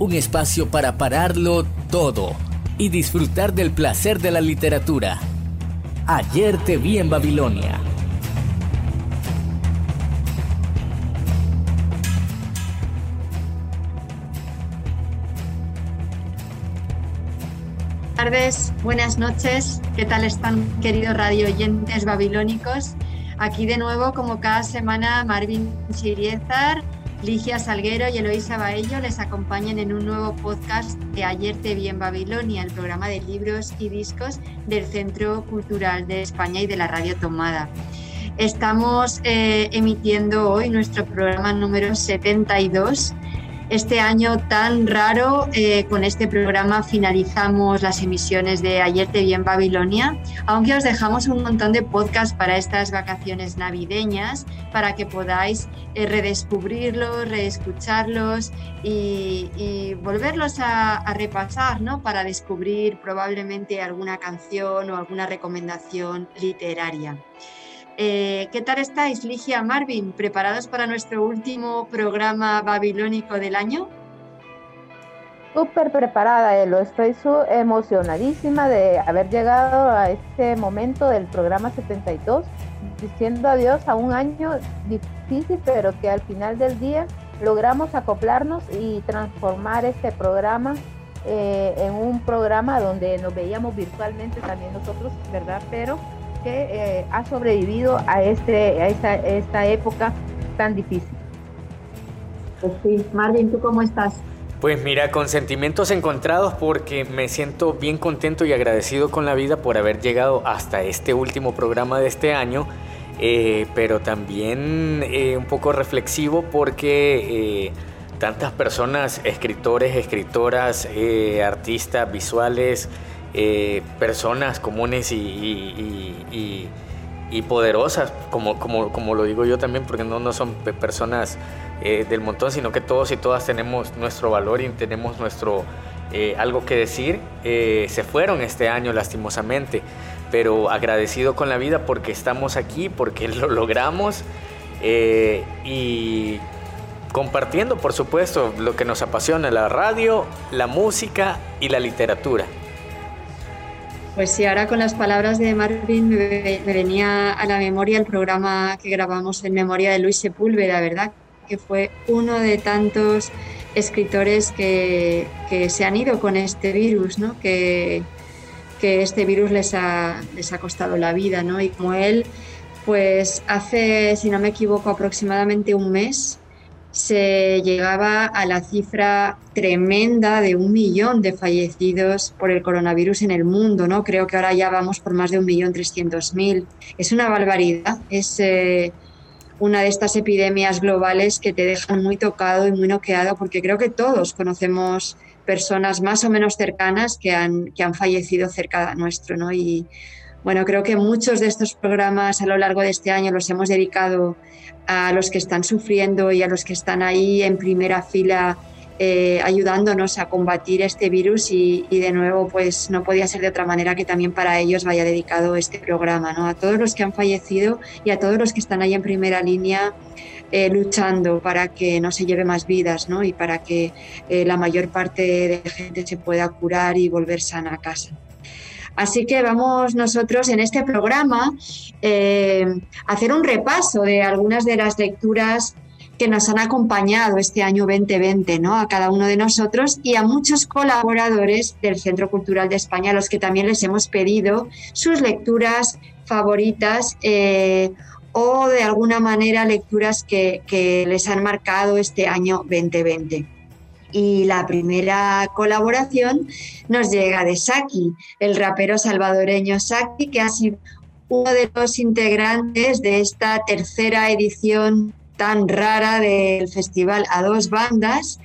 Un espacio para pararlo todo y disfrutar del placer de la literatura. Ayer te vi en Babilonia. Buenas tardes, buenas noches. ¿Qué tal están, queridos radio oyentes babilónicos? Aquí de nuevo, como cada semana, Marvin Chiriezar Ligia Salguero y Eloísa Baello les acompañan en un nuevo podcast de Ayer te vi en Babilonia, el programa de libros y discos del Centro Cultural de España y de la Radio Tomada. Estamos eh, emitiendo hoy nuestro programa número 72 este año tan raro, eh, con este programa finalizamos las emisiones de Ayer te vi en Babilonia, aunque os dejamos un montón de podcasts para estas vacaciones navideñas, para que podáis eh, redescubrirlos, reescucharlos y, volverlos a, a, repasar, ¿no? Para descubrir probablemente alguna canción o alguna recomendación literaria. Eh, ¿Qué tal estáis, Ligia, Marvin? ¿Preparados para nuestro último programa babilónico del año? Súper preparada, Elo. Estoy emocionadísima de haber llegado a este momento del programa 72, diciendo adiós a un año difícil, pero que al final del día logramos acoplarnos y transformar este programa eh, en un programa donde nos veíamos virtualmente también nosotros, ¿verdad? Pero que eh, ha sobrevivido a, este, a esta, esta época tan difícil. Pues sí, Marvin, ¿tú cómo estás? Pues mira, con sentimientos encontrados porque me siento bien contento y agradecido con la vida por haber llegado hasta este último programa de este año, eh, pero también eh, un poco reflexivo porque tantas personas, escritores, escritoras, artistas visuales, eh, personas comunes y, poderosas, como, como, como, lo digo yo también, porque no, no son personas eh, del montón, sino que todos y todas tenemos nuestro valor y tenemos nuestro eh, algo que decir. se fueron este año lastimosamente, pero agradecido con la vida porque estamos aquí, porque lo logramos y compartiendo, por supuesto, lo que nos apasiona, la radio, la música y la literatura. Pues sí, ahora con las palabras de Marvin me, venía a la memoria el programa que grabamos en memoria de Luis Sepúlveda, ¿verdad? Que fue uno de tantos escritores que, se han ido con este virus, ¿no? Que, que este virus les ha, les ha costado la vida, ¿no? Y como él, pues hace, si no me equivoco, aproximadamente un mes, se llegaba a la cifra tremenda de un millón de fallecidos por el coronavirus en el mundo, ¿no? Creo que ahora ya vamos por más de un millón trescientos mil. Es una barbaridad, es eh, una de estas epidemias globales que te dejan muy tocado y muy noqueado, porque creo que todos conocemos personas más o menos cercanas que han, que han fallecido cerca de nuestro, ¿no? Y bueno, creo que muchos de estos programas a lo largo de este año los hemos dedicado a los que están sufriendo y a los que están ahí en primera fila eh, ayudándonos a combatir este virus y, de nuevo pues no podía ser de otra manera que también para ellos vaya dedicado este programa, ¿no? A todos los que han fallecido y a todos los que están ahí en primera línea eh, luchando para que no se lleve más vidas, ¿no? Y para que eh, la mayor parte de gente se pueda curar y volver sana a casa. Así que vamos nosotros en este programa eh, a hacer un repaso de algunas de las lecturas que nos han acompañado este año 2020, ¿no? A cada uno de nosotros y a muchos colaboradores del Centro Cultural de España, a los que también les hemos pedido sus lecturas favoritas eh, o de alguna manera lecturas que, que les han marcado este año 2020. Y la primera colaboración nos llega de Saki, el rapero salvadoreño Saki, que ha sido uno de los integrantes de esta tercera edición tan rara del festival a dos bandas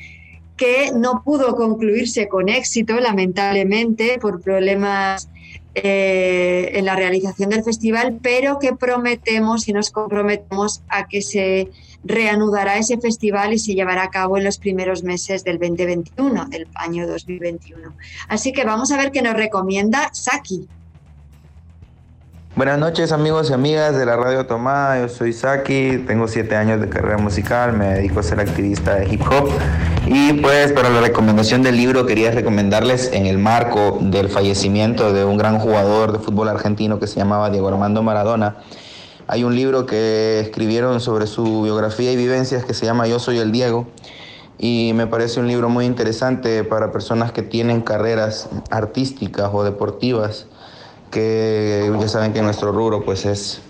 que no pudo concluirse con éxito, lamentablemente, por problemas eh, en la realización del festival, pero que prometemos y nos comprometemos a que se reanudará ese festival y se llevará a cabo en los primeros meses del 2021, del año 2021. Así que vamos a ver qué nos recomienda Saki. Buenas noches amigos y amigas de la Radio Tomada, yo soy Saki, tengo siete años de carrera musical, me dedico a ser activista de hip hop y pues para la recomendación del libro quería recomendarles en el marco del fallecimiento de un gran jugador de fútbol argentino que se llamaba Diego Armando Maradona. Hay un libro que escribieron sobre su biografía y vivencias que se llama Yo soy el Diego y me parece un libro muy interesante para personas que tienen carreras artísticas o deportivas que ya saben que nuestro rubro pues es,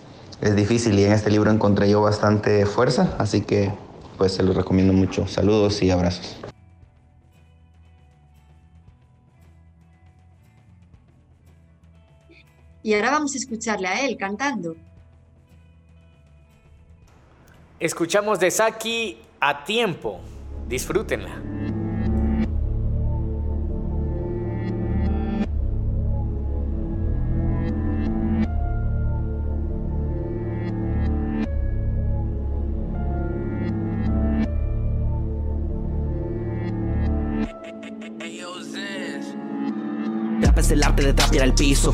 es difícil y en este libro encontré yo bastante fuerza, así que pues se los recomiendo mucho. Saludos y abrazos. Y ahora vamos a escucharle a él cantando. Escuchamos de Saki a tiempo. Disfrútenla. De trapear el piso.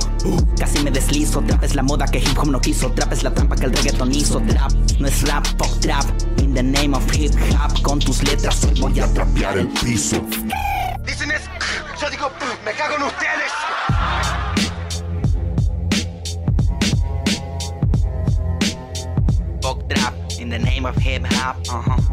Casi me deslizo, trap es la moda que hip hop no quiso. Trap es la trampa que el reggaeton hizo. Trap no es rap, pop trap. In the name of hip hop, con tus letras hoy voy a trapear el piso. Dicen es, yo digo, me cago en ustedes. Pop trap, in the name of hip hop, uh -huh.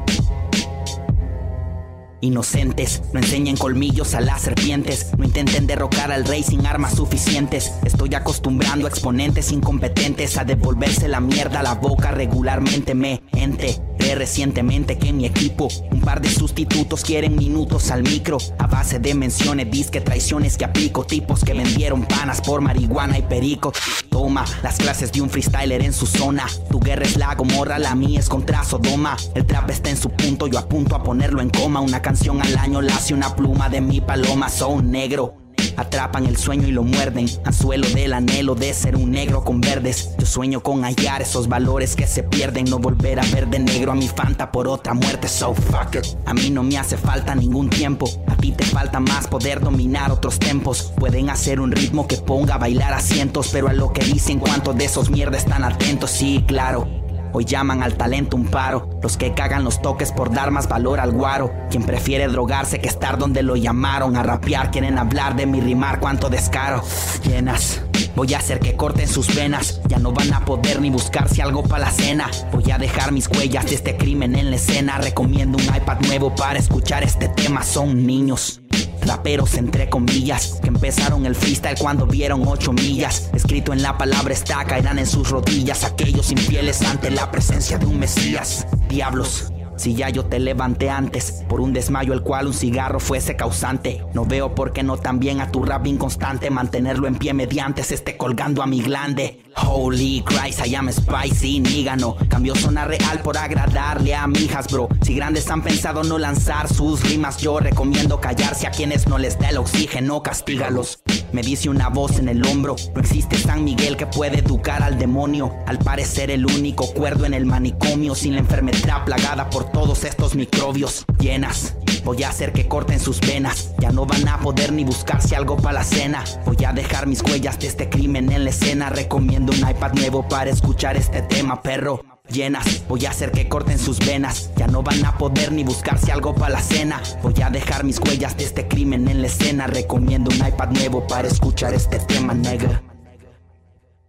Inocentes, no enseñen colmillos a las serpientes, no intenten derrocar al rey sin armas suficientes. Estoy acostumbrando a exponentes incompetentes a devolverse la mierda a la boca regularmente. Me ente recientemente que mi equipo un par de sustitutos quieren minutos al micro a base de menciones, disque traiciones que aplico, tipos que vendieron panas por marihuana y perico. Toma las clases de un freestyler en su zona. Tu guerra es la gomorra, la mía es contra Sodoma. El trap está en su punto, yo apunto a ponerlo en coma. Una canción al año la hace una pluma de mi paloma, son negro. Atrapan el sueño y lo muerden. Anzuelo del anhelo de ser un negro con verdes. Yo sueño con hallar esos valores que se pierden. No volver a ver de negro a mi fanta por otra muerte. So fuck it. A mí no me hace falta ningún tiempo. A ti te falta más poder dominar otros tempos. Pueden hacer un ritmo que ponga a bailar a cientos. Pero a lo que dicen, ¿cuántos de esos mierdas están atentos? Sí, claro. Hoy llaman al talento un paro, los que cagan los toques por dar más valor al guaro. Quien prefiere drogarse que estar donde lo llamaron a rapear, quieren hablar de mi rimar, cuánto descaro. Llenas. Voy a hacer que corten sus venas, ya no van a poder ni buscarse algo para la cena. Voy a dejar mis huellas de este crimen en la escena. Recomiendo un iPad nuevo para escuchar este tema, son niños. Raperos entre comillas que empezaron el freestyle cuando vieron ocho millas. Escrito en la palabra está, caerán en sus rodillas aquellos infieles ante la presencia de un Mesías. Diablos, si ya yo te levanté antes por un desmayo el cual un cigarro fuese causante, no veo por qué no también a tu rap inconstante mantenerlo en pie mediante se esté colgando a mi glande. Holy Christ, I am spicy, nígano. Cambio zona real por agradarle a mijas, bro. Si grandes han pensado no lanzar sus rimas, yo recomiendo callarse a quienes no les da el oxígeno, castígalos. Me dice una voz en el hombro, no existe San Miguel que puede educar al demonio. Al parecer el único cuerdo en el manicomio, sin la enfermedad plagada por todos estos microbios llenas. Voy a hacer que corten sus venas, ya no van a poder ni buscarse algo para la cena. Voy a dejar mis huellas de este crimen en la escena, recomiendo un iPad nuevo para escuchar este tema, perro llenas. Voy a hacer que corten sus venas. Ya no van a poder ni buscarse algo para la cena. Voy a dejar mis huellas de este crimen en la escena. Recomiendo un iPad nuevo para escuchar este tema, nega.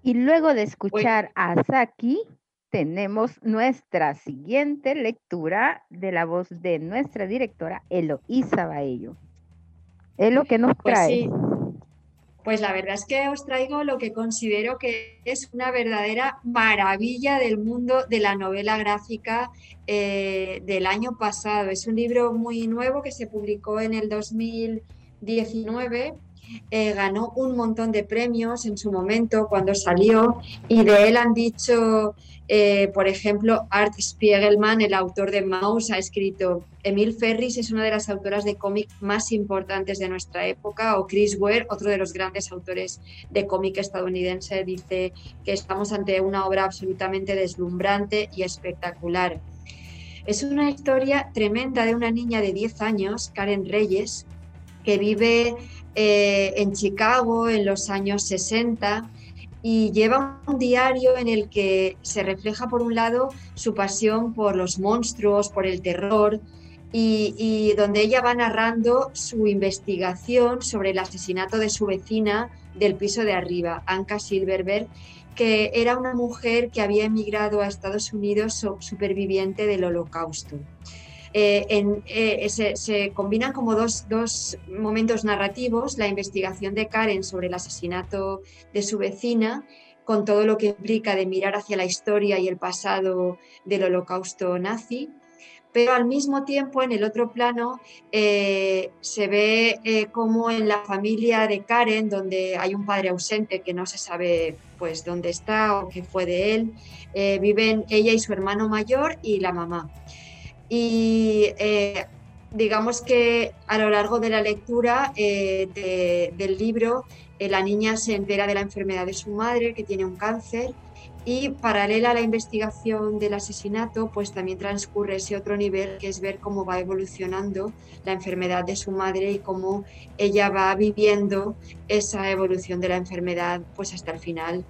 Y luego de escuchar a Saki, tenemos nuestra siguiente lectura de la voz de nuestra directora Eloísa Baello. Es lo que nos pues trae. Pues la verdad es que os traigo lo que considero que es una verdadera maravilla del mundo de la novela gráfica eh, del año pasado. Es un libro muy nuevo que se publicó en el 2019 eh, ganó un montón de premios en su momento cuando salió y de él han dicho, eh, por ejemplo, Art Spiegelman, el autor de Mouse, ha escrito, Emil Ferris es una de las autoras de cómic más importantes de nuestra época, o Chris Ware, otro de los grandes autores de cómic estadounidense, dice que estamos ante una obra absolutamente deslumbrante y espectacular. Es una historia tremenda de una niña de 10 años, Karen Reyes, que vive eh, en Chicago en los años 60 y lleva un diario en el que se refleja por un lado su pasión por los monstruos, por el terror, y, donde ella va narrando su investigación sobre el asesinato de su vecina del piso de arriba, Anka Silverberg, que era una mujer que había emigrado a Estados Unidos superviviente del holocausto. Eh, eh, se, combinan como dos, momentos narrativos, la investigación de Karen sobre el asesinato de su vecina, con todo lo que implica de mirar hacia la historia y el pasado del holocausto nazi, pero al mismo tiempo en el otro plano eh, se ve como en la familia de Karen, donde hay un padre ausente que no se sabe pues dónde está o qué fue de él, viven ella y su hermano mayor y la mamá. Y eh, digamos que a lo largo de la lectura eh, del libro, eh, la niña se entera de la enfermedad de su madre, que tiene un cáncer, y paralela a la investigación del asesinato, pues también transcurre ese otro nivel, que es ver cómo va evolucionando la enfermedad de su madre y cómo ella va viviendo esa evolución de la enfermedad, pues hasta el final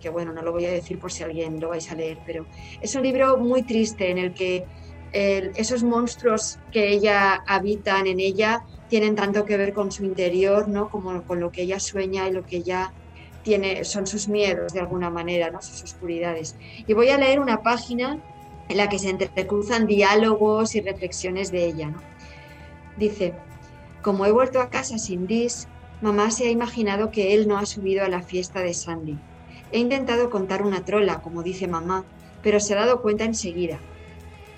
que bueno, no lo voy a decir por si alguien lo vais a leer, pero es un libro muy triste en el que esos monstruos que ella habitan en ella tienen tanto que ver con su interior, ¿no? Como con lo que ella sueña y lo que ella tiene, son sus miedos de alguna manera, ¿no? Sus oscuridades. Y voy a leer una página en la que se entrecruzan diálogos y reflexiones de ella, ¿no? Dice, como he vuelto a casa sin Dis, mamá se ha imaginado que él no ha subido a la fiesta de Sandy He intentado contar una trola, como dice mamá, pero se ha dado cuenta enseguida.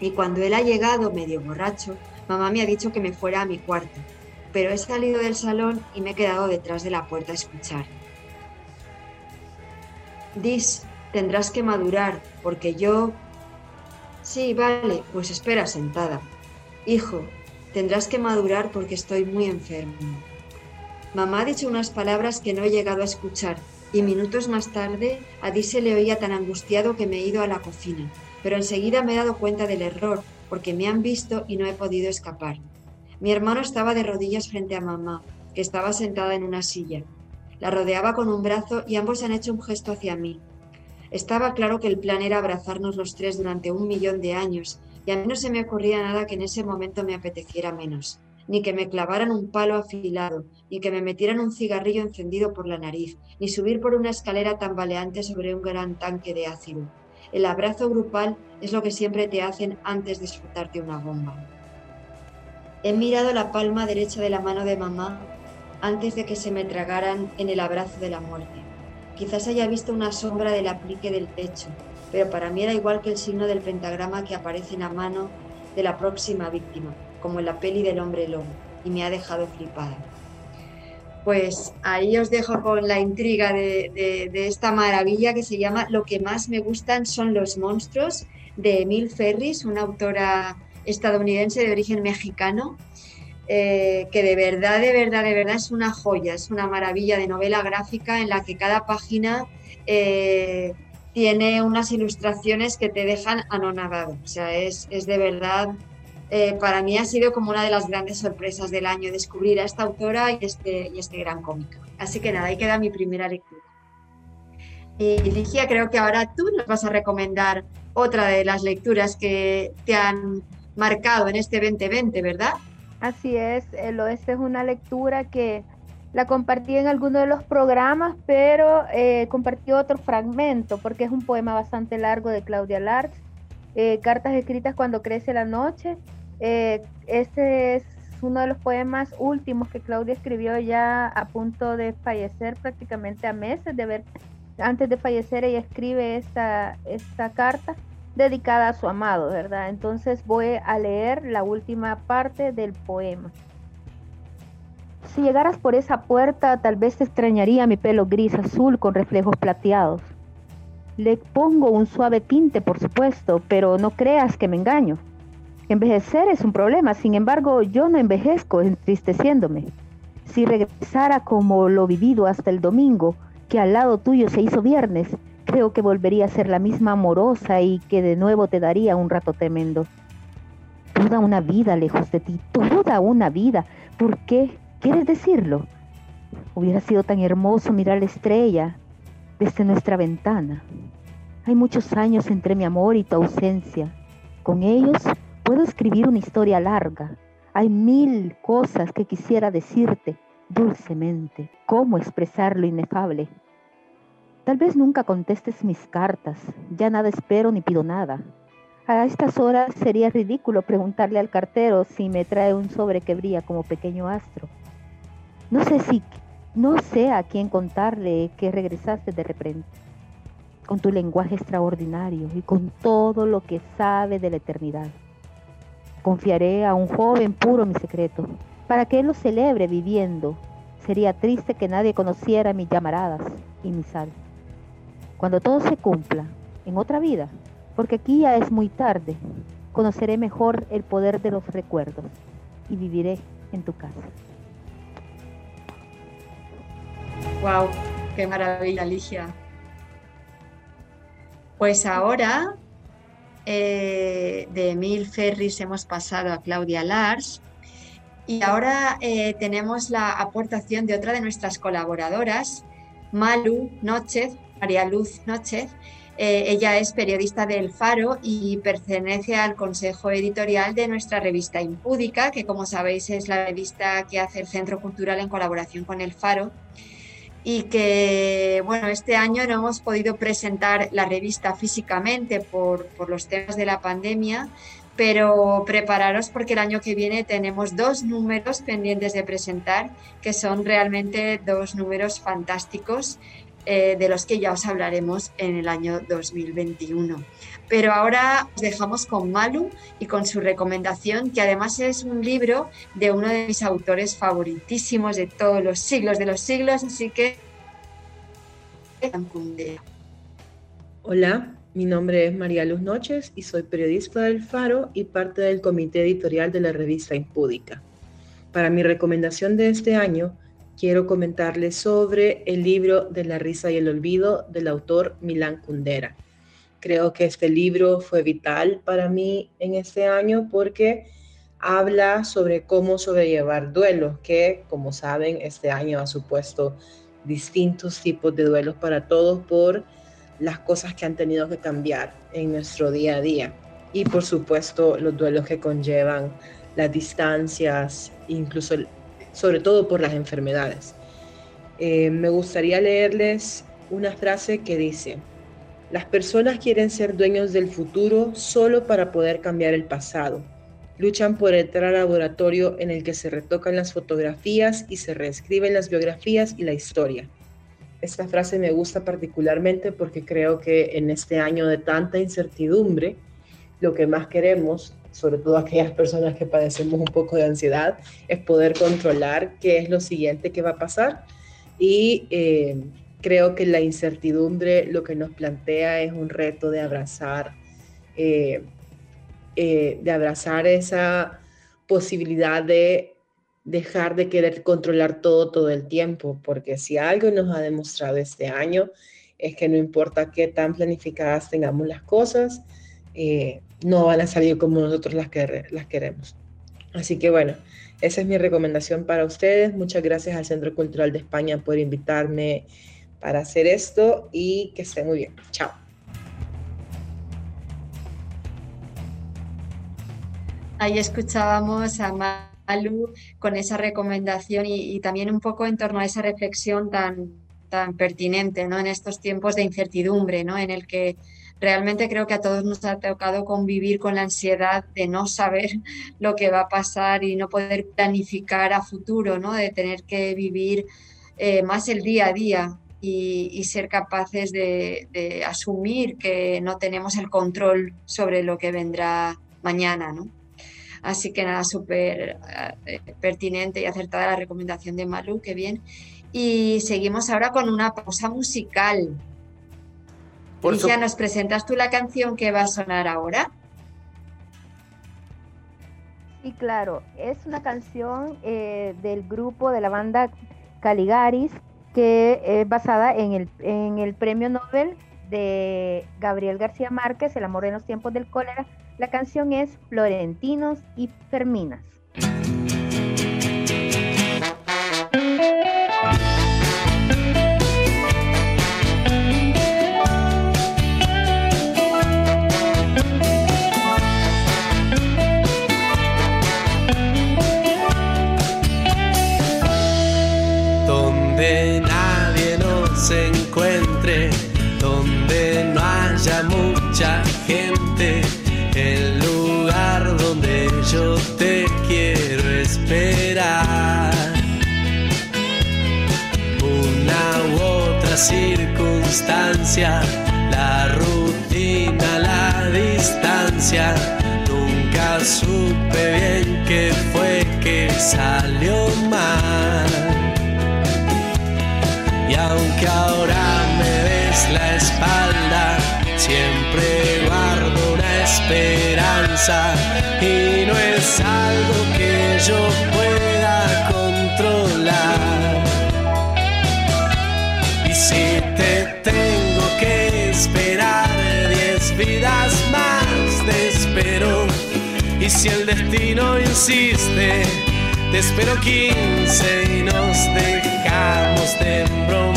Y cuando él ha llegado medio borracho, mamá me ha dicho que me fuera a mi cuarto, pero he salido del salón y me he quedado detrás de la puerta a escuchar. Dis, tendrás que madurar, porque yo... Sí, vale, pues espera sentada. Hijo, tendrás que madurar porque estoy muy enfermo. Mamá ha dicho unas palabras que no he llegado a escuchar, y minutos más tarde a Di se le oía tan angustiado que me he ido a la cocina, pero enseguida me he dado cuenta del error, porque me han visto y no he podido escapar. Mi hermano estaba de rodillas frente a mamá, que estaba sentada en una silla. La rodeaba con un brazo y ambos han hecho un gesto hacia mí. Estaba claro que el plan era abrazarnos los tres durante un millón de años, y a mí no se me ocurría nada que en ese momento me apeteciera menos ni que me clavaran un palo afilado, ni que me metieran un cigarrillo encendido por la nariz, ni subir por una escalera tambaleante sobre un gran tanque de ácido. El abrazo grupal es lo que siempre te hacen antes de soltarte una bomba. He mirado la palma derecha de la mano de mamá antes de que se me tragaran en el abrazo de la muerte. Quizás haya visto una sombra del aplique del techo, pero para mí era igual que el signo del pentagrama que aparece en la mano de la próxima víctima como en la peli del hombre lobo, y me ha dejado flipada. Pues ahí os dejo con la intriga de, esta maravilla que se llama Lo que más me gustan son los monstruos, de Emil Ferris, una autora estadounidense de origen mexicano, eh, que de verdad, de verdad, de verdad es una joya, es una maravilla de novela gráfica en la que cada página eh, tiene unas ilustraciones que te dejan anonadado. O sea, es, es de verdad eh, para mí ha sido como una de las grandes sorpresas del año descubrir a esta autora y este, y este gran cómic. Así que nada, ahí queda mi primera lectura. Y Ligia, creo que ahora tú nos vas a recomendar otra de las lecturas que te han marcado en este 2020, ¿verdad? Así es, el oeste es una lectura que la compartí en alguno de los programas, pero eh, compartí otro fragmento porque es un poema bastante largo de Claudia Larx, eh, Cartas escritas cuando crece la noche, este es uno de los poemas últimos que Claudia escribió ya a punto de fallecer, prácticamente a meses de ver, antes de fallecer ella escribe esta, esta carta dedicada a su amado, ¿verdad? Entonces voy a leer la última parte del poema. Si llegaras por esa puerta, tal vez te extrañaría mi pelo gris azul con reflejos plateados. Le pongo un suave tinte, por supuesto, pero no creas que me engaño. Envejecer es un problema, sin embargo, yo no envejezco entristeciéndome. Si regresara como lo vivido hasta el domingo, que al lado tuyo se hizo viernes, creo que volvería a ser la misma amorosa y que de nuevo te daría un rato tremendo. Toda una vida lejos de ti, toda una vida. ¿Por qué? ¿Quieres decirlo? Hubiera sido tan hermoso mirar la estrella desde nuestra ventana. Hay muchos años entre mi amor y tu ausencia. Con ellos puedo escribir una historia larga. Hay mil cosas que quisiera decirte dulcemente. ¿Cómo expresar lo inefable? Tal vez nunca contestes mis cartas. Ya nada espero ni pido nada. A estas horas sería ridículo preguntarle al cartero si me trae un sobre que brilla como pequeño astro. No sé si, no sé a quién contarle que regresaste de repente, con tu lenguaje extraordinario y con todo lo que sabe de la eternidad. Confiaré a un joven puro mi secreto, para que él lo celebre viviendo. Sería triste que nadie conociera mis llamaradas y mi sal. Cuando todo se cumpla, en otra vida, porque aquí ya es muy tarde. Conoceré mejor el poder de los recuerdos y viviré en tu casa. Wow, qué maravilla, Ligia. Pues ahora eh, de Emil Ferris hemos pasado a Claudia Lars y ahora eh, tenemos la aportación de otra de nuestras colaboradoras, Malu Nochez, María Luz Nochez, eh, ella es periodista del Faro y pertenece al consejo editorial de nuestra revista Impúdica, que como sabéis es la revista que hace el Centro Cultural en colaboración con el Faro. Y que, bueno, este año no hemos podido presentar la revista físicamente por, por los temas de la pandemia, pero prepararos porque el año que viene tenemos dos números pendientes de presentar, que son realmente dos números fantásticos eh, de los que ya os hablaremos en el año 2021. Pero ahora os dejamos con Malu y con su recomendación, que además es un libro de uno de mis autores favoritísimos de todos los siglos de los siglos, así que... Hola, mi nombre es María Luz Noches y soy periodista del Faro y parte del comité editorial de la revista Impúdica. Para mi recomendación de este año, quiero comentarles sobre el libro de la risa y el olvido del autor Milán Kundera. Creo que este libro fue vital para mí en este año porque habla sobre cómo sobrellevar duelos, que como saben este año ha supuesto distintos tipos de duelos para todos por las cosas que han tenido que cambiar en nuestro día a día y por supuesto los duelos que conllevan las distancias, incluso sobre todo por las enfermedades. Eh, me gustaría leerles una frase que dice, las personas quieren ser dueños del futuro solo para poder cambiar el pasado. Luchan por entrar al laboratorio en el que se retocan las fotografías y se reescriben las biografías y la historia. Esta frase me gusta particularmente porque creo que en este año de tanta incertidumbre, lo que más queremos sobre todo aquellas personas que padecemos un poco de ansiedad, es poder controlar qué es lo siguiente que va a pasar. Y eh, creo que la incertidumbre lo que nos plantea es un reto de abrazar, eh, eh, de abrazar esa posibilidad de dejar de querer controlar todo todo el tiempo, porque si algo nos ha demostrado este año es que no importa qué tan planificadas tengamos las cosas, no van a salir como nosotros las, que, las queremos. Así que bueno, esa es mi recomendación para ustedes. Muchas gracias al Centro Cultural de España por invitarme para hacer esto y que estén muy bien. Chao. Ahí escuchábamos a Malu con esa recomendación y, y, también un poco en torno a esa reflexión tan, tan pertinente ¿no? en estos tiempos de incertidumbre, ¿no? en el que realmente creo que a todos nos ha tocado convivir con la ansiedad de no saber lo que va a pasar y no poder planificar a futuro, ¿no? de tener que vivir eh, más el día a día y, ser capaces de, asumir que no tenemos el control sobre lo que vendrá mañana. Así que nada, súper eh, pertinente y acertada la recomendación de Malu, qué bien. Y seguimos ahora con una pausa musical. Alicia, ¿nos presentas tú la canción que va a sonar ahora? Sí, claro. Es una canción eh, del grupo de la banda Caligaris que es basada en el, en el premio Nobel de Gabriel García Márquez, El amor en los tiempos del cólera. La canción es Florentinos y Ferminas. La rutina, la distancia. Nunca supe bien qué fue que salió mal. Y aunque ahora me des la espalda, siempre guardo una esperanza y no es algo que yo pueda si el destino insiste, te espero quince y nos dejamos de embromar.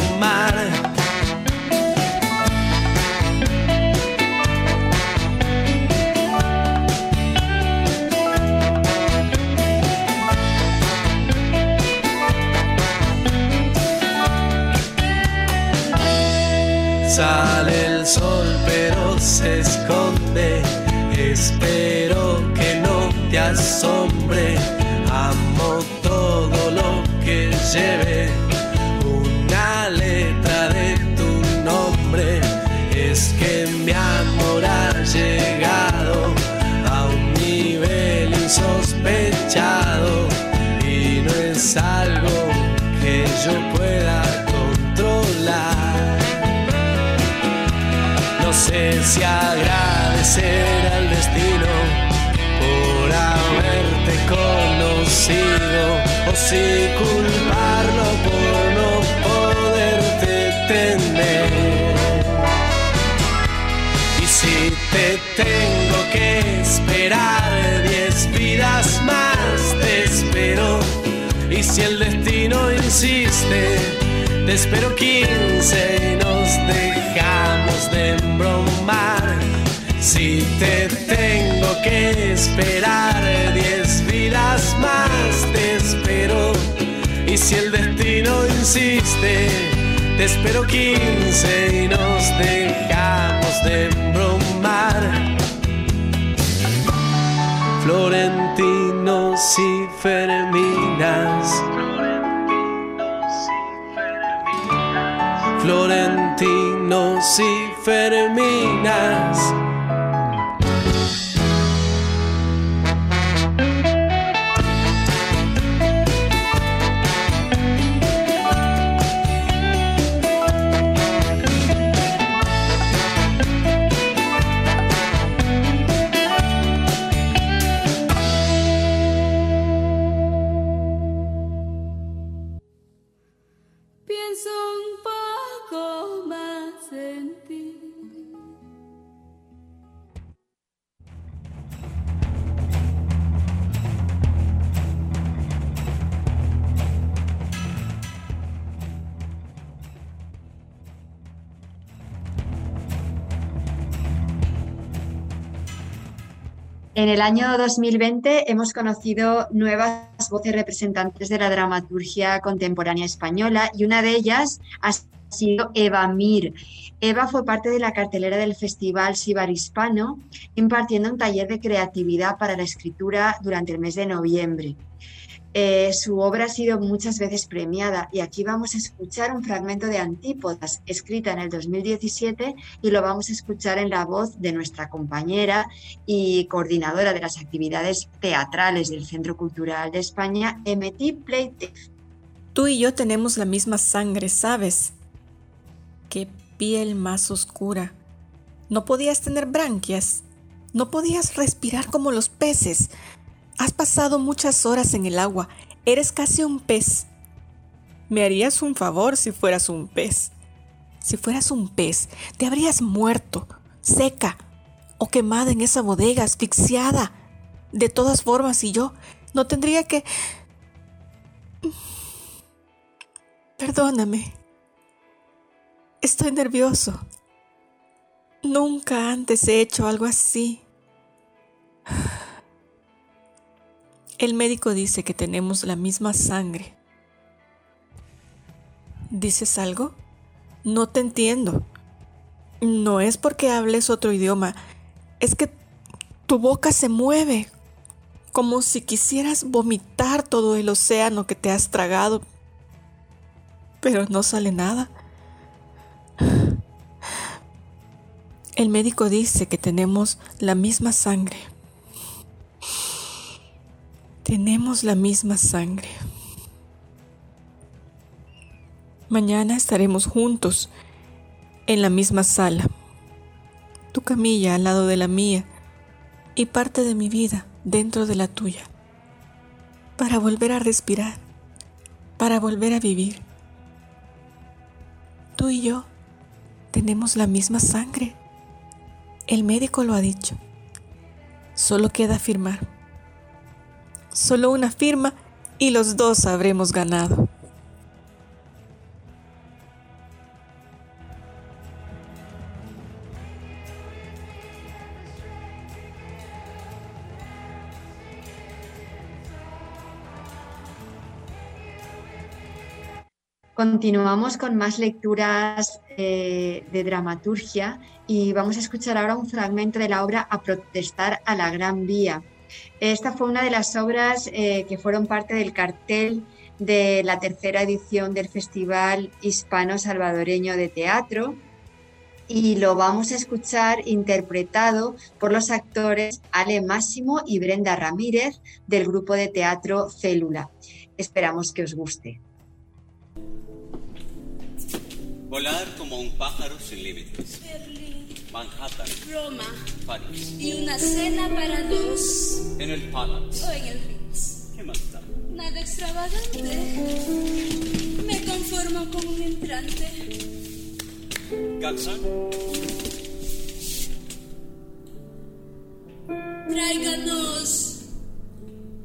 Si agradecer al destino por haberte conocido o si culparlo por no poderte tener. Y si te tengo que esperar diez vidas más, te espero. Y si el destino insiste, te espero quince y nos dejamos de Si te tengo que esperar diez vidas más, te espero. Y si el destino insiste, te espero quince y nos dejamos de embromar. Florentinos y Ferminas florentinos y ferminas amphetamines. En el año 2020 hemos conocido nuevas voces representantes de la dramaturgia contemporánea española y una de ellas ha sido Eva Mir. Eva fue parte de la cartelera del Festival Sibar Hispano, impartiendo un taller de creatividad para la escritura durante el mes de noviembre. Eh, su obra ha sido muchas veces premiada y aquí vamos a escuchar un fragmento de Antípodas, escrita en el 2017, y lo vamos a escuchar en la voz de nuestra compañera y coordinadora de las actividades teatrales del Centro Cultural de España, Emeti Pleite. Tú y yo tenemos la misma sangre, ¿sabes? Qué piel más oscura. No podías tener branquias. No podías respirar como los peces. Has pasado muchas horas en el agua. Eres casi un pez. Me harías un favor si fueras un pez. Si fueras un pez, te habrías muerto, seca o quemada en esa bodega, asfixiada. De todas formas, y yo no tendría que... Perdóname. Estoy nervioso. Nunca antes he hecho algo así. El médico dice que tenemos la misma sangre. ¿Dices algo? No te entiendo. No es porque hables otro idioma, es que tu boca se mueve, como si quisieras vomitar todo el océano que te has tragado, pero no sale nada. El médico dice que tenemos la misma sangre. Tenemos la misma sangre. Mañana estaremos juntos en la misma sala. Tu camilla al lado de la mía y parte de mi vida dentro de la tuya. Para volver a respirar, para volver a vivir. Tú y yo tenemos la misma sangre. El médico lo ha dicho. Solo queda firmar solo una firma y los dos habremos ganado. Continuamos con más lecturas eh, de dramaturgia y vamos a escuchar ahora un fragmento de la obra A protestar a la Gran Vía esta fue una de las obras eh, que fueron parte del cartel de la tercera edición del Festival Hispano Salvadoreño de Teatro y lo vamos a escuchar interpretado por los actores Ale Máximo y Brenda Ramírez del grupo de teatro Célula. Esperamos que os guste. Volar como un pájaro sin límites. Manhattan, Roma, París. Y una cena para dos. En el Palace. O en el Ritz. ¿Qué más da? Nada extravagante. Me conformo con un entrante. ¿Calzón? Tráiganos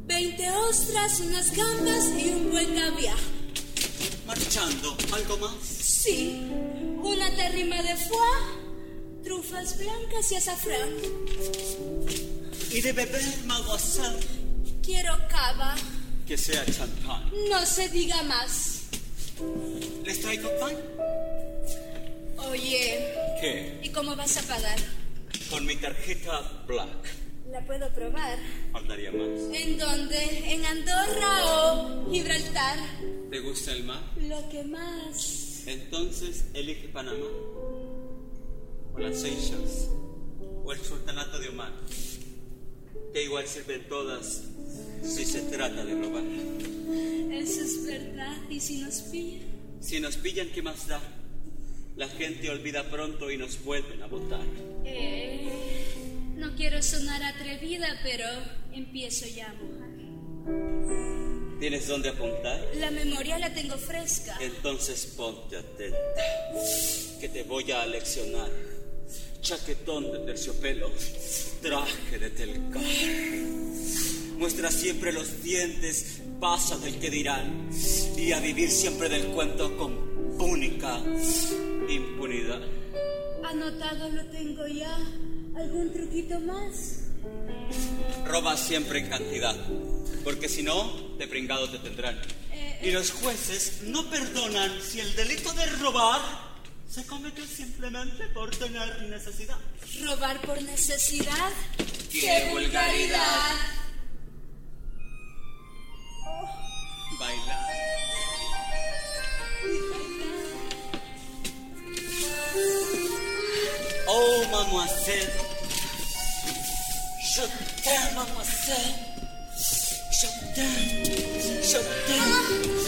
20 ostras, unas gambas y un buen caviar. Marchando, ¿algo más? Sí, una terrima de foie trufas blancas y azafrán. Y de beber maguasán. Quiero cava. Que sea champán. No se diga más. ¿Les traigo pan? Oye. ¿Qué? ¿Y cómo vas a pagar? Con mi tarjeta Black. ¿La puedo probar? Faltaría más. ¿En dónde? ¿En Andorra o Gibraltar? ¿Te gusta el mar? Lo que más. Entonces elige Panamá o las Seychelles, o el Sultanato de Oman, que igual sirven todas si se trata de robar. Eso es verdad, ¿y si nos pillan? Si nos pillan, ¿qué más da? La gente olvida pronto y nos vuelven a votar. Eh, no quiero sonar atrevida, pero empiezo ya a mojar. ¿Tienes dónde apuntar? La memoria la tengo fresca. Entonces ponte atenta, que te voy a leccionar chaquetón de terciopelo, traje de telcar. Muestra siempre los dientes, pasa del que dirán, y a vivir siempre del cuento con única impunidad. Anotado lo tengo ya. ¿Algún truquito más? Roba siempre en cantidad, porque si no, de pringado te tendrán. Eh, Y los jueces no perdonan si el delito de robar se comete simplemente por tener necesidad. ¿Robar por necesidad? ¡Qué vulgaridad! Bailar. Oh, mademoiselle. Je t'aime, mademoiselle. Je t'aime. Je t'aime. Je t'aime.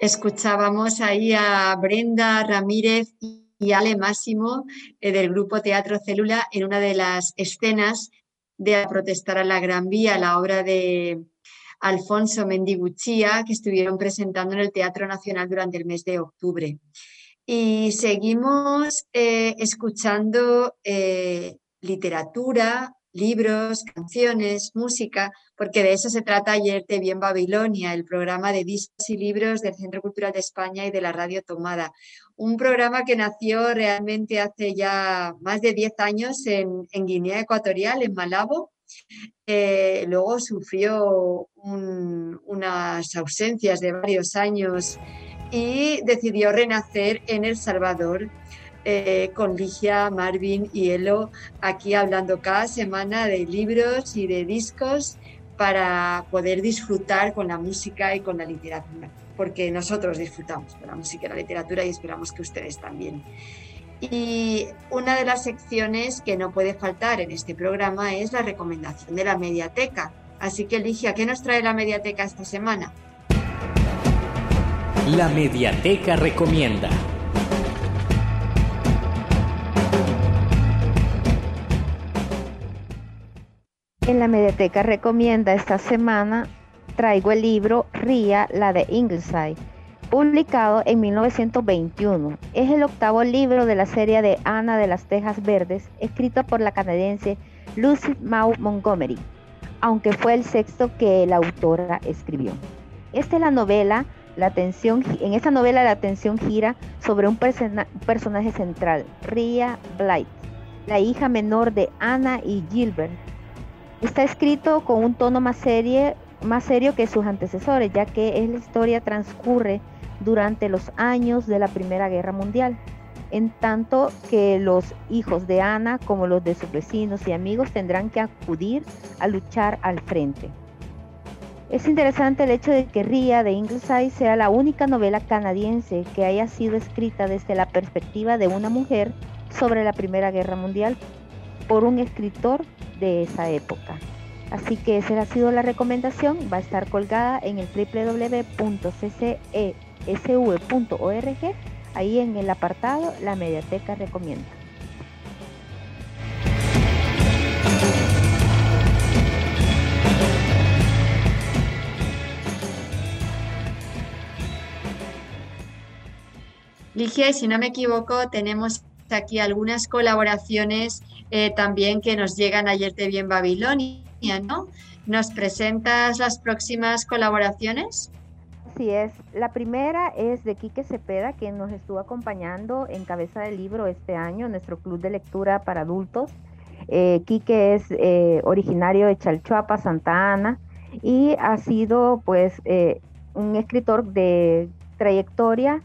Escuchábamos ahí a Brenda Ramírez y Ale Máximo eh, del grupo Teatro Célula en una de las escenas de protestar a la Gran Vía, la obra de Alfonso Mendiguchía, que estuvieron presentando en el Teatro Nacional durante el mes de octubre. Y seguimos eh, escuchando eh, literatura, libros, canciones, música, porque de eso se trata ayer de Bien Babilonia, el programa de discos y libros del Centro Cultural de España y de la Radio Tomada. Un programa que nació realmente hace ya más de 10 años en, Guinea Ecuatorial, en Malabo. Eh, luego sufrió un, unas ausencias de varios años y decidió renacer en El Salvador eh, con Ligia, Marvin y Elo aquí hablando cada semana de libros y de discos para poder disfrutar con la música y con la literatura, porque nosotros disfrutamos con la música y la literatura y esperamos que ustedes también. Y una de las secciones que no puede faltar en este programa es la recomendación de la mediateca. Así que, Ligia, ¿qué nos trae la mediateca esta semana? La mediateca recomienda. En la mediateca recomienda esta semana traigo el libro Ría, la de Ingleside, publicado en 1921. Es el octavo libro de la serie de Ana de las Tejas Verdes, escrito por la canadiense Lucy Maud Montgomery, aunque fue el sexto que la autora escribió. Esta es la novela, la atención, en esta novela la atención gira sobre un, persona, un personaje central, Ria Blight, la hija menor de Ana y Gilbert, Está escrito con un tono más, serie, más serio que sus antecesores, ya que la historia transcurre durante los años de la Primera Guerra Mundial, en tanto que los hijos de Ana, como los de sus vecinos y amigos, tendrán que acudir a luchar al frente. Es interesante el hecho de que Ria de Ingleside sea la única novela canadiense que haya sido escrita desde la perspectiva de una mujer sobre la Primera Guerra Mundial por un escritor de esa época. Así que esa ha sido la recomendación, va a estar colgada en el www.ccesv.org, ahí en el apartado La Mediateca Recomienda. Ligia, si no me equivoco, tenemos aquí algunas colaboraciones eh, también que nos llegan ayer de Bien Babilonia, ¿no? ¿Nos presentas las próximas colaboraciones? Así es. La primera es de Quique Cepeda, quien nos estuvo acompañando en Cabeza del Libro este año, nuestro club de lectura para adultos. Eh, Quique es eh, originario de Chalchuapa, Santa Ana, y ha sido pues eh, un escritor de trayectoria,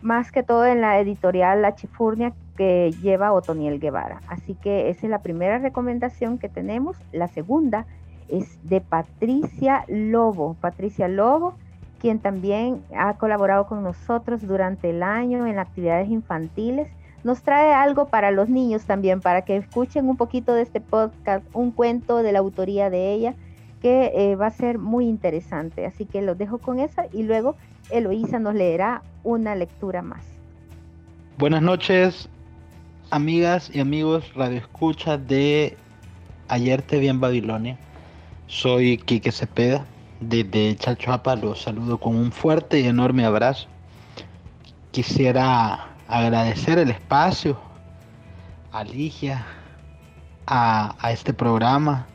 más que todo en la editorial La Chifurnia, que lleva Otoniel Guevara. Así que esa es la primera recomendación que tenemos. La segunda es de Patricia Lobo. Patricia Lobo, quien también ha colaborado con nosotros durante el año en actividades infantiles. Nos trae algo para los niños también, para que escuchen un poquito de este podcast, un cuento de la autoría de ella, que eh, va a ser muy interesante. Así que los dejo con esa y luego Eloísa nos leerá una lectura más. Buenas noches, amigas y amigos Radio Escucha de Ayer te vi en Babilonia. Soy Quique Cepeda, desde Chalchuapa los saludo con un fuerte y enorme abrazo. Quisiera agradecer el espacio a Ligia, a este programa,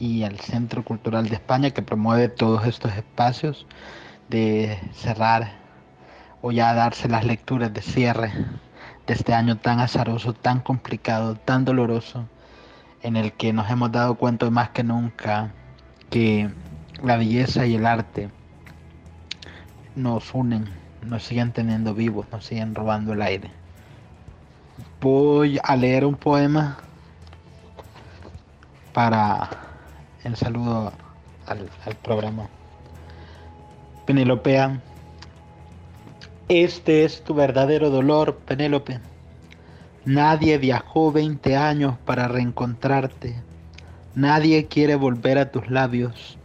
y al Centro Cultural de España que promueve todos estos espacios de cerrar o ya darse las lecturas de cierre este año tan azaroso, tan complicado, tan doloroso, en el que nos hemos dado cuenta más que nunca que la belleza y el arte nos unen, nos siguen teniendo vivos, nos siguen robando el aire. Voy a leer un poema para el saludo al, al programa. Penelopea, este es tu verdadero dolor, Penélope. Nadie viajó 20 años para reencontrarte. Nadie quiere volver a tus labios.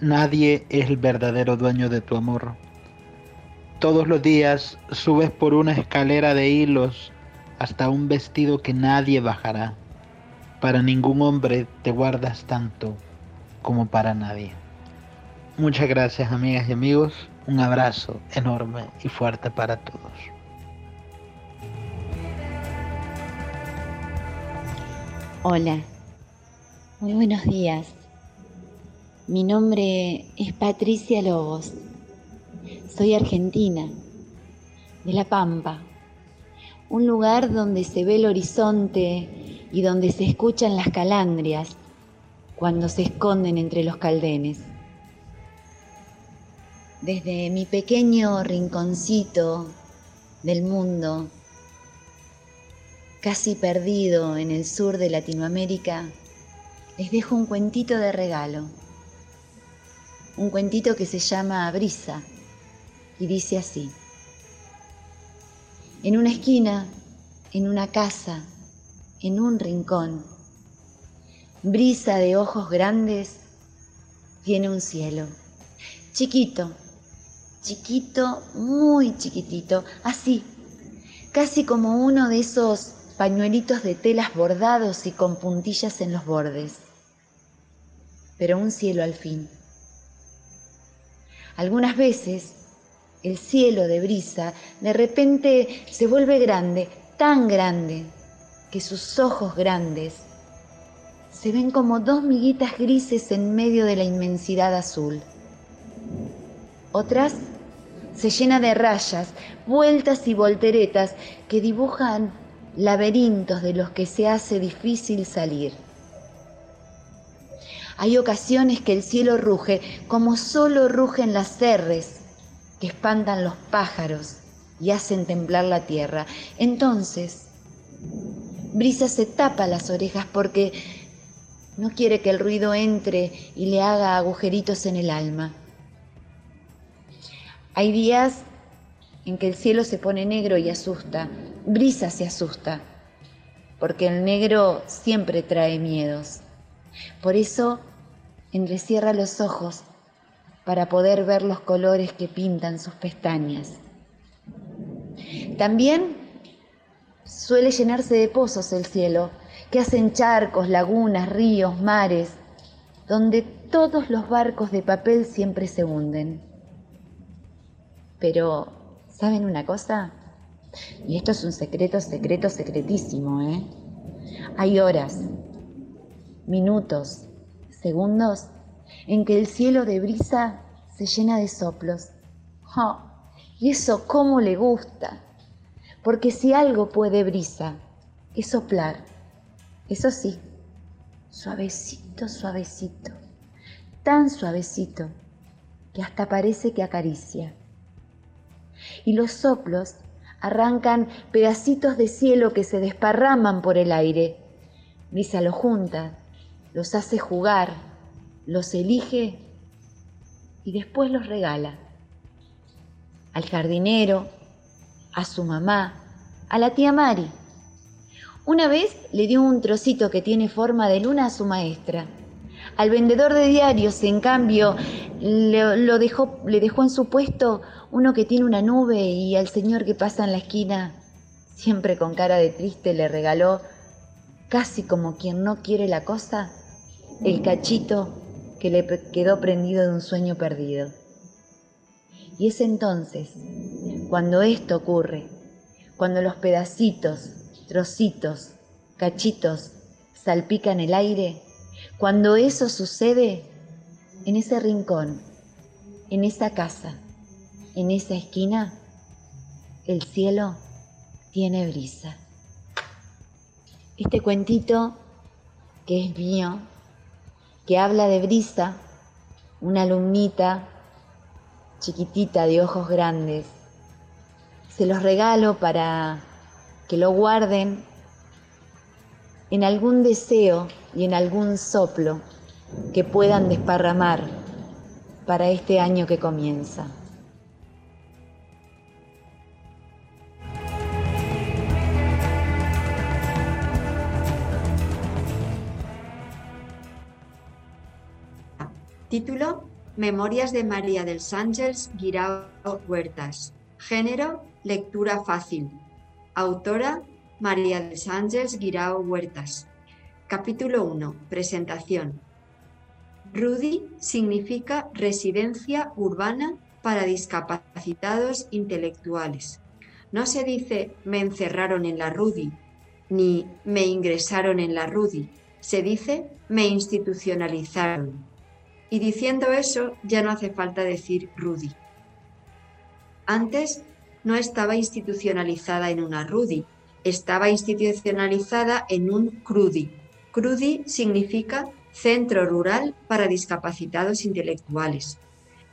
Nadie es el verdadero dueño de tu amor. Todos los días subes por una escalera de hilos hasta un vestido que nadie bajará. Para ningún hombre te guardas tanto como para nadie. Muchas gracias amigas y amigos. Un abrazo enorme y fuerte para todos. Hola, muy buenos días. Mi nombre es Patricia Lobos. Soy argentina, de La Pampa, un lugar donde se ve el horizonte y donde se escuchan las calandrias cuando se esconden entre los caldenes. Desde mi pequeño rinconcito del mundo, casi perdido en el sur de Latinoamérica, les dejo un cuentito de regalo. Un cuentito que se llama Brisa y dice así. En una esquina, en una casa, en un rincón, brisa de ojos grandes, tiene un cielo. Chiquito, chiquito, muy chiquitito, así, casi como uno de esos pañuelitos de telas bordados y con puntillas en los bordes. Pero un cielo al fin. Algunas veces el cielo de brisa de repente se vuelve grande, tan grande, que sus ojos grandes se ven como dos miguitas grises en medio de la inmensidad azul. Otras se llena de rayas, vueltas y volteretas que dibujan laberintos de los que se hace difícil salir. Hay ocasiones que el cielo ruge como solo rugen las cerres que espantan los pájaros y hacen temblar la tierra. Entonces, Brisa se tapa las orejas porque no quiere que el ruido entre y le haga agujeritos en el alma. Hay días en que el cielo se pone negro y asusta. Brisa se asusta, porque el negro siempre trae miedos. Por eso entrecierra los ojos para poder ver los colores que pintan sus pestañas. También suele llenarse de pozos el cielo, que hacen charcos, lagunas, ríos, mares, donde todos los barcos de papel siempre se hunden. Pero, ¿saben una cosa? Y esto es un secreto, secreto, secretísimo, ¿eh? Hay horas, minutos, segundos en que el cielo de brisa se llena de soplos. ¡Oh! Y eso cómo le gusta. Porque si algo puede brisa, es soplar. Eso sí, suavecito, suavecito. Tan suavecito que hasta parece que acaricia. Y los soplos arrancan pedacitos de cielo que se desparraman por el aire. Brisa los junta, los hace jugar, los elige y después los regala. Al jardinero, a su mamá, a la tía Mari. Una vez le dio un trocito que tiene forma de luna a su maestra. Al vendedor de diarios, en cambio, le, lo dejó, le dejó en su puesto uno que tiene una nube y al señor que pasa en la esquina, siempre con cara de triste, le regaló, casi como quien no quiere la cosa, el cachito que le quedó prendido de un sueño perdido. Y es entonces, cuando esto ocurre, cuando los pedacitos, trocitos, cachitos salpican el aire, Cuando eso sucede, en ese rincón, en esa casa, en esa esquina, el cielo tiene brisa. Este cuentito que es mío, que habla de brisa, una alumnita chiquitita de ojos grandes, se los regalo para que lo guarden en algún deseo y en algún soplo que puedan desparramar para este año que comienza. Título Memorias de María del Ángeles Guirao Huertas. Género Lectura fácil. Autora María del Ángeles Guirao Huertas. Capítulo 1. Presentación. Rudy significa residencia urbana para discapacitados intelectuales. No se dice me encerraron en la Rudy ni me ingresaron en la Rudy. Se dice me institucionalizaron. Y diciendo eso ya no hace falta decir Rudy. Antes no estaba institucionalizada en una Rudy, estaba institucionalizada en un CRUDI. CRUDI significa Centro Rural para Discapacitados Intelectuales.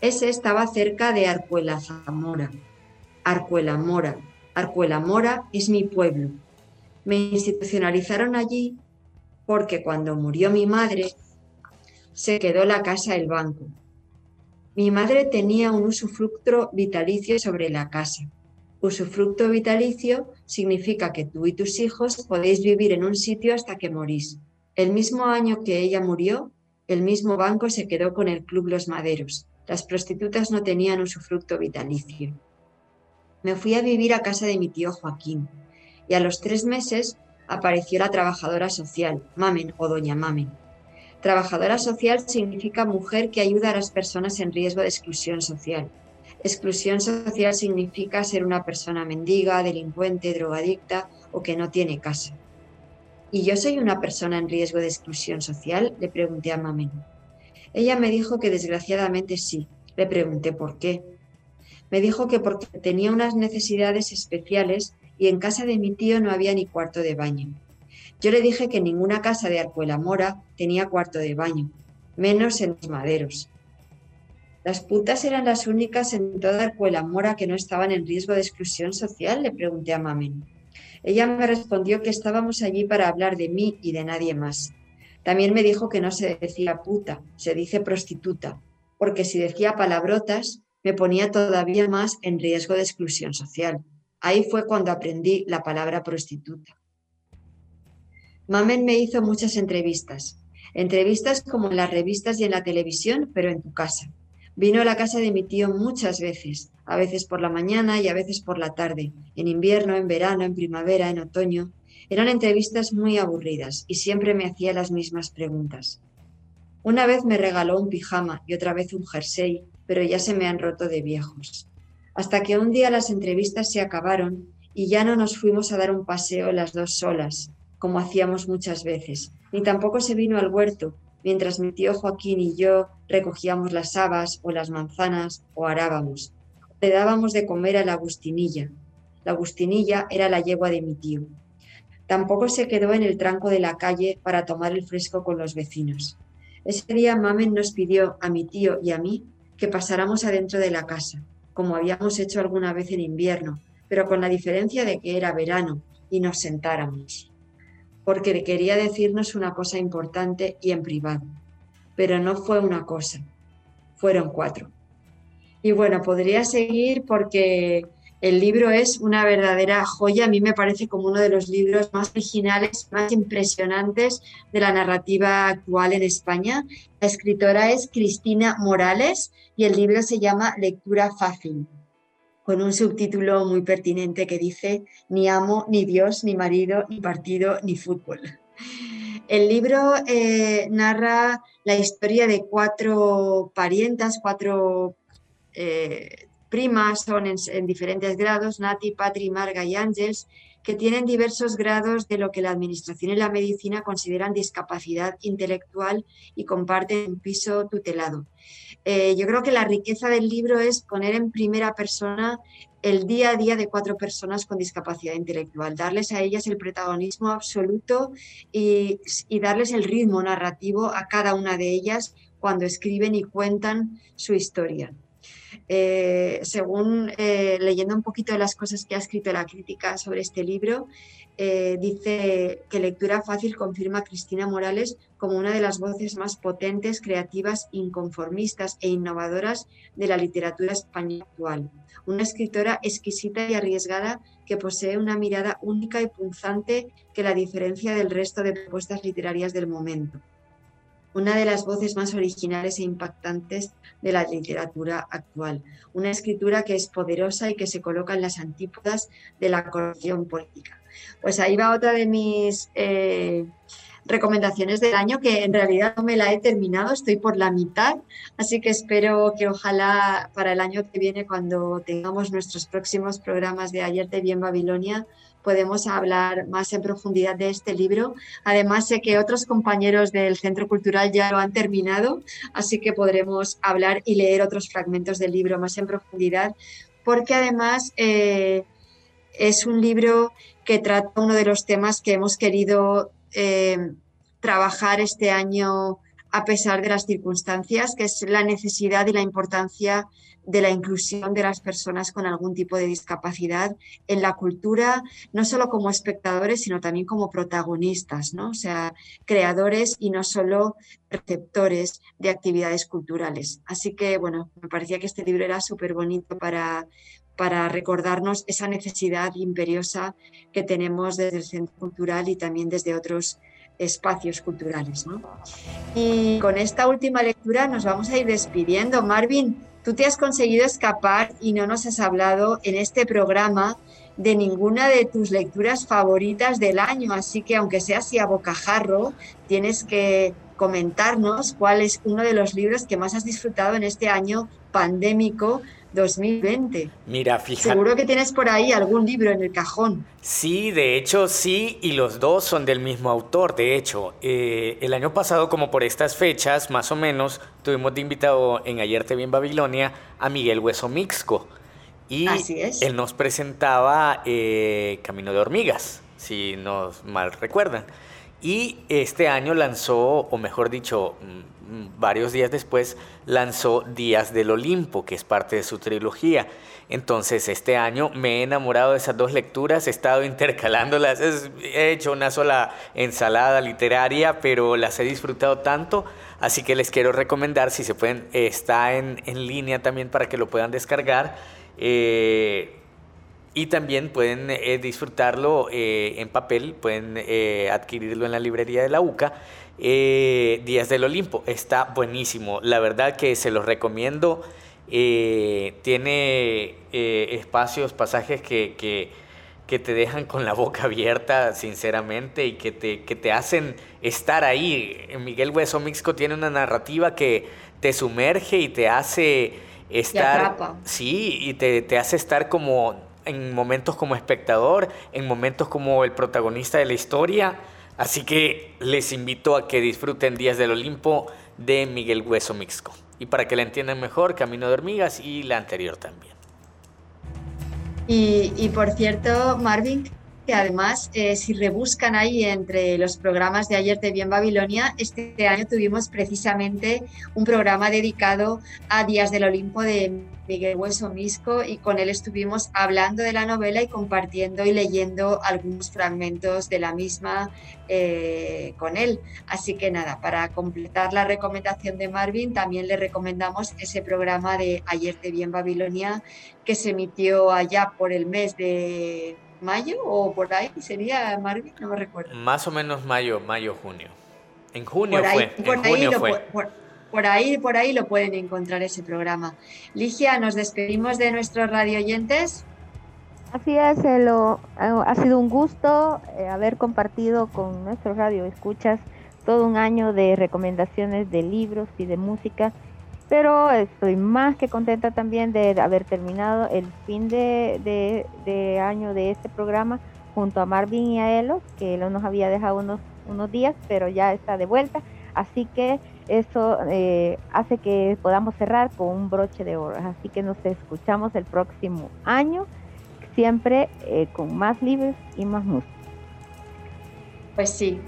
Ese estaba cerca de Arcuela Zamora. Arcuela Mora. Arcuela Mora es mi pueblo. Me institucionalizaron allí porque cuando murió mi madre se quedó la casa el banco. Mi madre tenía un usufructo vitalicio sobre la casa. Usufructo vitalicio significa que tú y tus hijos podéis vivir en un sitio hasta que morís. El mismo año que ella murió, el mismo banco se quedó con el Club Los Maderos. Las prostitutas no tenían usufructo vitalicio. Me fui a vivir a casa de mi tío Joaquín y a los tres meses apareció la trabajadora social, Mamen o Doña Mamen. Trabajadora social significa mujer que ayuda a las personas en riesgo de exclusión social. Exclusión social significa ser una persona mendiga, delincuente, drogadicta o que no tiene casa. ¿Y yo soy una persona en riesgo de exclusión social? Le pregunté a Mamen. Ella me dijo que desgraciadamente sí. Le pregunté por qué. Me dijo que porque tenía unas necesidades especiales y en casa de mi tío no había ni cuarto de baño. Yo le dije que ninguna casa de Arcuela Mora tenía cuarto de baño, menos en los maderos. ¿Las putas eran las únicas en toda Arcuela Mora que no estaban en riesgo de exclusión social? Le pregunté a Mamen. Ella me respondió que estábamos allí para hablar de mí y de nadie más. También me dijo que no se decía puta, se dice prostituta, porque si decía palabrotas me ponía todavía más en riesgo de exclusión social. Ahí fue cuando aprendí la palabra prostituta. Mamen me hizo muchas entrevistas. Entrevistas como en las revistas y en la televisión, pero en tu casa. Vino a la casa de mi tío muchas veces, a veces por la mañana y a veces por la tarde, en invierno, en verano, en primavera, en otoño. Eran entrevistas muy aburridas y siempre me hacía las mismas preguntas. Una vez me regaló un pijama y otra vez un jersey, pero ya se me han roto de viejos. Hasta que un día las entrevistas se acabaron y ya no nos fuimos a dar un paseo las dos solas, como hacíamos muchas veces, ni tampoco se vino al huerto, mientras mi tío Joaquín y yo recogíamos las habas o las manzanas o arábamos. Le dábamos de comer a la agustinilla. La agustinilla era la yegua de mi tío. Tampoco se quedó en el tranco de la calle para tomar el fresco con los vecinos. Ese día Mamen nos pidió a mi tío y a mí que pasáramos adentro de la casa, como habíamos hecho alguna vez en invierno, pero con la diferencia de que era verano y nos sentáramos porque quería decirnos una cosa importante y en privado. Pero no fue una cosa, fueron cuatro. Y bueno, podría seguir porque el libro es una verdadera joya. A mí me parece como uno de los libros más originales, más impresionantes de la narrativa actual en España. La escritora es Cristina Morales y el libro se llama Lectura Fácil con un subtítulo muy pertinente que dice Ni amo, ni Dios, ni marido, ni partido, ni fútbol. El libro eh, narra la historia de cuatro parientas, cuatro eh, primas, son en, diferentes grados, Nati, Patri, Marga y Ángels, que tienen diversos grados de lo que la Administración y la medicina consideran discapacidad intelectual y comparten un piso tutelado. Eh, yo creo que la riqueza del libro es poner en primera persona el día a día de cuatro personas con discapacidad intelectual, darles a ellas el protagonismo absoluto y, darles el ritmo narrativo a cada una de ellas cuando escriben y cuentan su historia. Eh, según eh, leyendo un poquito de las cosas que ha escrito la crítica sobre este libro, eh, dice que lectura fácil confirma a Cristina Morales como una de las voces más potentes, creativas, inconformistas e innovadoras de la literatura española actual. Una escritora exquisita y arriesgada que posee una mirada única y punzante que la diferencia del resto de propuestas literarias del momento. Una de las voces más originales e impactantes de la literatura actual. Una escritura que es poderosa y que se coloca en las antípodas de la corrupción política. Pues ahí va otra de mis eh, recomendaciones del año que en realidad no me la he terminado, estoy por la mitad, así que espero que ojalá para el año que viene, cuando tengamos nuestros próximos programas de Ayer te vi en Babilonia, podemos hablar más en profundidad de este libro. Además, sé que otros compañeros del Centro Cultural ya lo han terminado, así que podremos hablar y leer otros fragmentos del libro más en profundidad, porque además eh, es un libro que trata uno de los temas que hemos querido eh, trabajar este año a pesar de las circunstancias, que es la necesidad y la importancia de la inclusión de las personas con algún tipo de discapacidad en la cultura, no solo como espectadores, sino también como protagonistas, ¿no? O sea, creadores y no solo receptores de actividades culturales. Así que, bueno, me parecía que este libro era súper bonito para, para recordarnos esa necesidad imperiosa que tenemos desde el Centro Cultural y también desde otros espacios culturales. Y con esta última lectura nos vamos a ir despidiendo. Marvin, tú te has conseguido escapar y no nos has hablado en este programa de ninguna de tus lecturas favoritas del año, así que aunque sea así a bocajarro, tienes que comentarnos cuál es uno de los libros que más has disfrutado en este año pandémico 2020. Mira, fíjate. Seguro que tienes por ahí algún libro en el cajón. Sí, de hecho sí, y los dos son del mismo autor. De hecho, eh, el año pasado, como por estas fechas, más o menos, tuvimos de invitado en Ayer Te Vi en Babilonia a Miguel Hueso Mixco. Y él nos presentaba eh, Camino de Hormigas, si nos mal recuerdan. Y este año lanzó, o mejor dicho, varios días después lanzó Días del Olimpo, que es parte de su trilogía. Entonces este año me he enamorado de esas dos lecturas, he estado intercalándolas, he hecho una sola ensalada literaria, pero las he disfrutado tanto, así que les quiero recomendar, si se pueden, está en, línea también para que lo puedan descargar. Eh, y también pueden eh, disfrutarlo eh, en papel, pueden adquirirlo en la librería de la UCA eh, Días del Olimpo. Está buenísimo. La verdad que se los recomiendo. Eh, tiene eh, espacios, pasajes que, que, te dejan con la boca abierta, sinceramente, y que te, que te hacen estar ahí. Miguel Hueso Mixco tiene una narrativa que te sumerge y te hace estar. Sí, y te, te hace estar como en momentos como espectador, en momentos como el protagonista de la historia. Así que les invito a que disfruten Días del Olimpo de Miguel Hueso Mixco. Y para que la entiendan mejor, Camino de Hormigas y la anterior también. Y, por cierto, Marvin, que además, eh, si rebuscan ahí entre los programas de ayer de Bien Babilonia, este año tuvimos precisamente un programa dedicado a Días del Olimpo de Miguel Hueso Misco y con él estuvimos hablando de la novela y compartiendo y leyendo algunos fragmentos de la misma eh, con él. Así que nada, para completar la recomendación de Marvin, también le recomendamos ese programa de Ayer te vi en Babilonia que se emitió allá por el mes de mayo o por ahí, sería Marvin, no me recuerdo. Más o menos mayo, mayo, junio. En junio fue. en junio fue por ahí, por ahí lo pueden encontrar ese programa. Ligia, nos despedimos de nuestros radio oyentes. Así es, ha sido un gusto eh, haber compartido con nuestro radio escuchas todo un año de recomendaciones de libros y de música, pero estoy más que contenta también de haber terminado el fin de, año de este programa junto a Marvin y a Elo, que Elo nos había dejado unos, unos días, pero ya está de vuelta. Así que eso eh, hace que podamos cerrar con un broche de oro. Así que nos escuchamos el próximo año, siempre eh, con más libros y más música. Pues sí,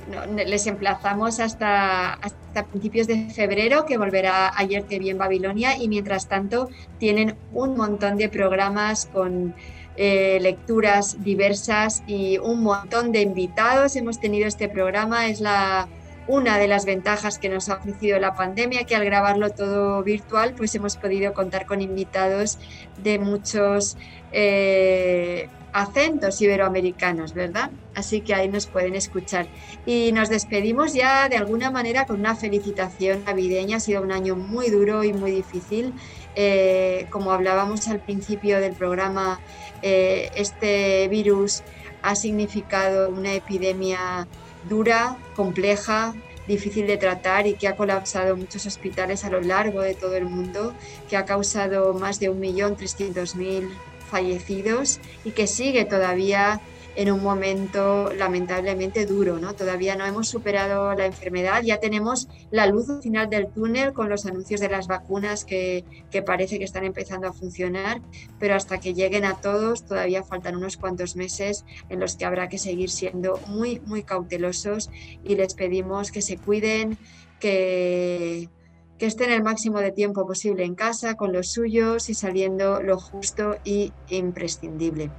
les emplazamos hasta, hasta principios de febrero, que volverá ayer te vi en Babilonia, y mientras tanto tienen un montón de programas con eh, lecturas diversas y un montón de invitados. Hemos tenido este programa, es la una de las ventajas que nos ha ofrecido la pandemia, que al grabarlo todo virtual, pues hemos podido contar con invitados de muchos eh, acentos iberoamericanos, ¿verdad? Así que ahí nos pueden escuchar. Y nos despedimos ya de alguna manera con una felicitación navideña. Ha sido un año muy duro y muy difícil. Eh, como hablábamos al principio del programa, eh, este virus ha significado una epidemia dura, compleja, difícil de tratar y que ha colapsado muchos hospitales a lo largo de todo el mundo, que ha causado más de 1.300.000 fallecidos y que sigue todavía en un momento lamentablemente duro, ¿no? Todavía no hemos superado la enfermedad, ya tenemos la luz al final del túnel con los anuncios de las vacunas que, que, parece que están empezando a funcionar, pero hasta que lleguen a todos todavía faltan unos cuantos meses en los que habrá que seguir siendo muy, muy cautelosos y les pedimos que se cuiden, que que estén el máximo de tiempo posible en casa con los suyos y saliendo lo justo y imprescindible.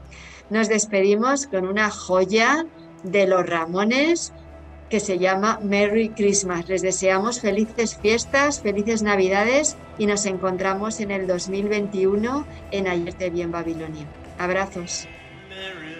Nos despedimos con una joya de los Ramones que se llama Merry Christmas. Les deseamos felices fiestas, felices Navidades y nos encontramos en el 2021 en Ayer te vi en Babilonia. Abrazos. Merry